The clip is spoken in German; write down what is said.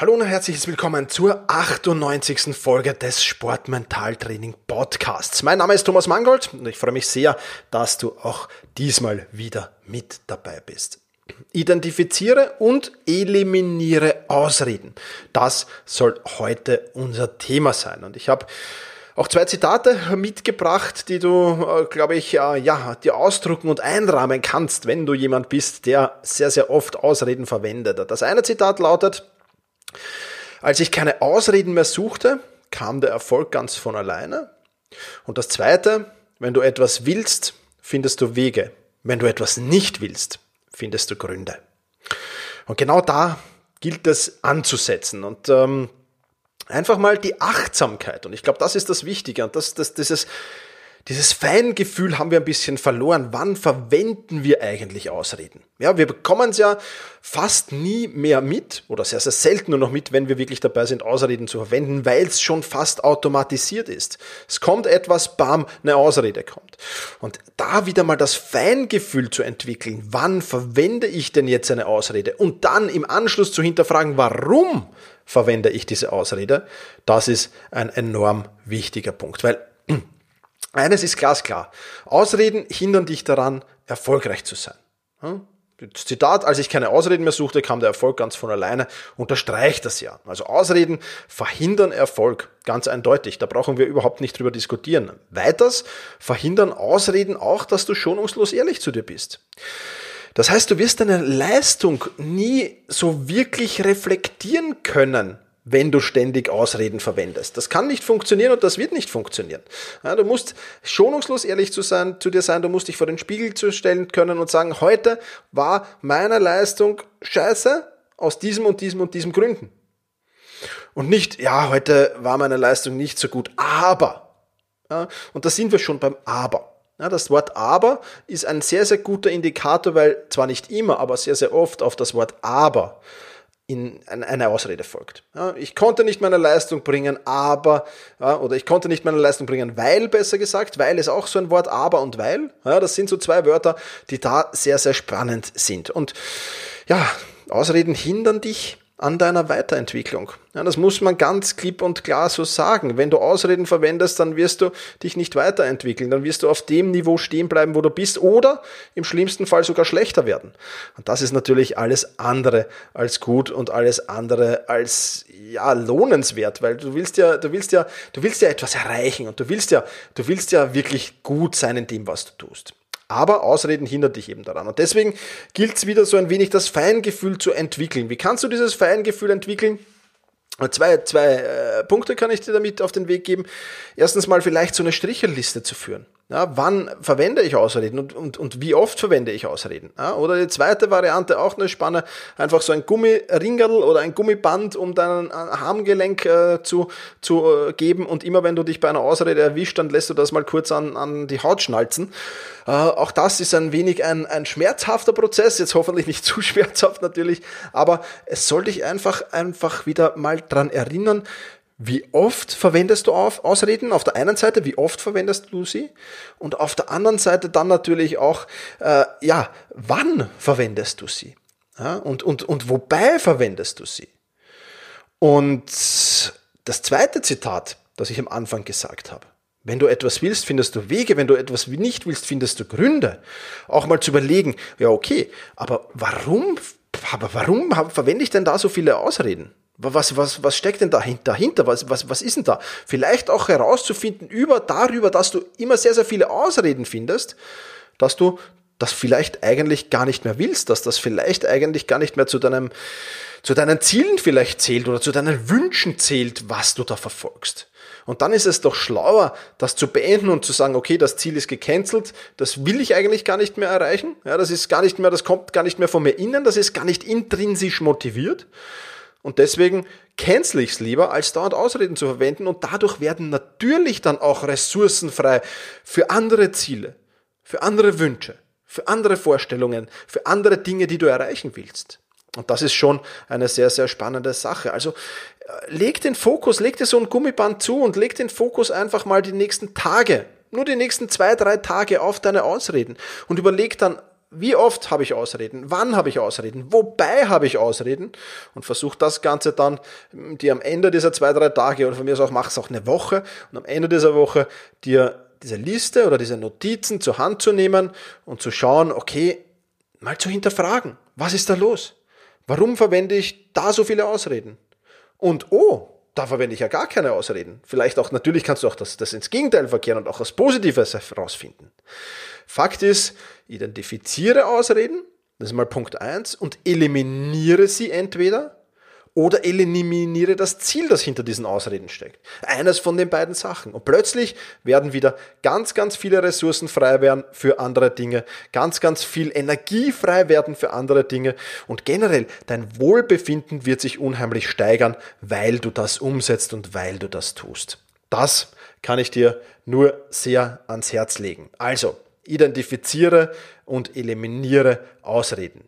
Hallo und herzliches Willkommen zur 98. Folge des Sportmentaltraining Podcasts. Mein Name ist Thomas Mangold und ich freue mich sehr, dass du auch diesmal wieder mit dabei bist. Identifiziere und eliminiere Ausreden. Das soll heute unser Thema sein. Und ich habe auch zwei Zitate mitgebracht, die du, äh, glaube ich, äh, ja, dir ausdrucken und einrahmen kannst, wenn du jemand bist, der sehr, sehr oft Ausreden verwendet. Das eine Zitat lautet, als ich keine Ausreden mehr suchte, kam der Erfolg ganz von alleine. Und das Zweite, wenn du etwas willst, findest du Wege. Wenn du etwas nicht willst, findest du Gründe. Und genau da gilt es anzusetzen und ähm, einfach mal die Achtsamkeit. Und ich glaube, das ist das Wichtige und das, das, dieses dieses Feingefühl haben wir ein bisschen verloren. Wann verwenden wir eigentlich Ausreden? Ja, wir bekommen es ja fast nie mehr mit oder sehr, sehr selten nur noch mit, wenn wir wirklich dabei sind, Ausreden zu verwenden, weil es schon fast automatisiert ist. Es kommt etwas, bam, eine Ausrede kommt. Und da wieder mal das Feingefühl zu entwickeln, wann verwende ich denn jetzt eine Ausrede? Und dann im Anschluss zu hinterfragen, warum verwende ich diese Ausrede? Das ist ein enorm wichtiger Punkt, weil eines ist glasklar. Ausreden hindern dich daran, erfolgreich zu sein. Das Zitat, als ich keine Ausreden mehr suchte, kam der Erfolg ganz von alleine, unterstreicht das ja. Also Ausreden verhindern Erfolg, ganz eindeutig. Da brauchen wir überhaupt nicht drüber diskutieren. Weiters verhindern Ausreden auch, dass du schonungslos ehrlich zu dir bist. Das heißt, du wirst deine Leistung nie so wirklich reflektieren können, wenn du ständig Ausreden verwendest. Das kann nicht funktionieren und das wird nicht funktionieren. Ja, du musst schonungslos ehrlich zu, sein, zu dir sein, du musst dich vor den Spiegel zu stellen können und sagen, heute war meine Leistung scheiße aus diesem und diesem und diesem Gründen. Und nicht, ja, heute war meine Leistung nicht so gut, aber. Ja, und da sind wir schon beim Aber. Ja, das Wort aber ist ein sehr, sehr guter Indikator, weil zwar nicht immer, aber sehr, sehr oft auf das Wort aber in eine Ausrede folgt. Ja, ich konnte nicht meine Leistung bringen, aber, ja, oder ich konnte nicht meine Leistung bringen, weil, besser gesagt, weil ist auch so ein Wort, aber und weil. Ja, das sind so zwei Wörter, die da sehr, sehr spannend sind. Und ja, Ausreden hindern dich an deiner Weiterentwicklung. Ja, das muss man ganz klipp und klar so sagen. Wenn du Ausreden verwendest, dann wirst du dich nicht weiterentwickeln. Dann wirst du auf dem Niveau stehen bleiben, wo du bist oder im schlimmsten Fall sogar schlechter werden. Und das ist natürlich alles andere als gut und alles andere als, ja, lohnenswert, weil du willst ja, du willst ja, du willst ja etwas erreichen und du willst ja, du willst ja wirklich gut sein in dem, was du tust. Aber Ausreden hindert dich eben daran. Und deswegen gilt es wieder so ein wenig das Feingefühl zu entwickeln. Wie kannst du dieses Feingefühl entwickeln? Zwei, zwei äh, Punkte kann ich dir damit auf den Weg geben. Erstens mal vielleicht so eine Strichelliste zu führen. Ja, wann verwende ich Ausreden und, und, und wie oft verwende ich Ausreden? Ja, oder die zweite Variante, auch eine Spanne, einfach so ein Gummiringerl oder ein Gummiband um dein Harmgelenk äh, zu, zu äh, geben und immer wenn du dich bei einer Ausrede erwischt, dann lässt du das mal kurz an, an die Haut schnalzen. Äh, auch das ist ein wenig ein, ein schmerzhafter Prozess, jetzt hoffentlich nicht zu schmerzhaft natürlich, aber es soll dich einfach, einfach wieder mal dran erinnern, wie oft verwendest du auf Ausreden? Auf der einen Seite, wie oft verwendest du sie? Und auf der anderen Seite dann natürlich auch, äh, ja, wann verwendest du sie? Ja, und, und, und wobei verwendest du sie? Und das zweite Zitat, das ich am Anfang gesagt habe. Wenn du etwas willst, findest du Wege. Wenn du etwas nicht willst, findest du Gründe. Auch mal zu überlegen, ja, okay, aber warum, aber warum verwende ich denn da so viele Ausreden? Was, was, was steckt denn dahinter? Was, was, was ist denn da? Vielleicht auch herauszufinden über, darüber, dass du immer sehr, sehr viele Ausreden findest, dass du das vielleicht eigentlich gar nicht mehr willst, dass das vielleicht eigentlich gar nicht mehr zu deinem, zu deinen Zielen vielleicht zählt oder zu deinen Wünschen zählt, was du da verfolgst. Und dann ist es doch schlauer, das zu beenden und zu sagen, okay, das Ziel ist gecancelt, das will ich eigentlich gar nicht mehr erreichen. Ja, das ist gar nicht mehr, das kommt gar nicht mehr von mir innen, das ist gar nicht intrinsisch motiviert. Und deswegen cancel ich es lieber, als dauernd Ausreden zu verwenden. Und dadurch werden natürlich dann auch Ressourcen frei für andere Ziele, für andere Wünsche, für andere Vorstellungen, für andere Dinge, die du erreichen willst. Und das ist schon eine sehr, sehr spannende Sache. Also äh, leg den Fokus, leg dir so ein Gummiband zu und leg den Fokus einfach mal die nächsten Tage, nur die nächsten zwei, drei Tage auf deine Ausreden und überleg dann, wie oft habe ich Ausreden? Wann habe ich Ausreden? Wobei habe ich Ausreden? Und versuch das Ganze dann, dir am Ende dieser zwei, drei Tage oder von mir aus auch, mach es auch eine Woche und am Ende dieser Woche dir diese Liste oder diese Notizen zur Hand zu nehmen und zu schauen, okay, mal zu hinterfragen. Was ist da los? Warum verwende ich da so viele Ausreden? Und oh, da verwende ich ja gar keine Ausreden. Vielleicht auch, natürlich kannst du auch das, das ins Gegenteil verkehren und auch was Positives herausfinden. Fakt ist, identifiziere Ausreden, das ist mal Punkt eins und eliminiere sie entweder oder eliminiere das Ziel, das hinter diesen Ausreden steckt. Eines von den beiden Sachen. Und plötzlich werden wieder ganz, ganz viele Ressourcen frei werden für andere Dinge, ganz, ganz viel Energie frei werden für andere Dinge und generell dein Wohlbefinden wird sich unheimlich steigern, weil du das umsetzt und weil du das tust. Das kann ich dir nur sehr ans Herz legen. Also, identifiziere und eliminiere Ausreden.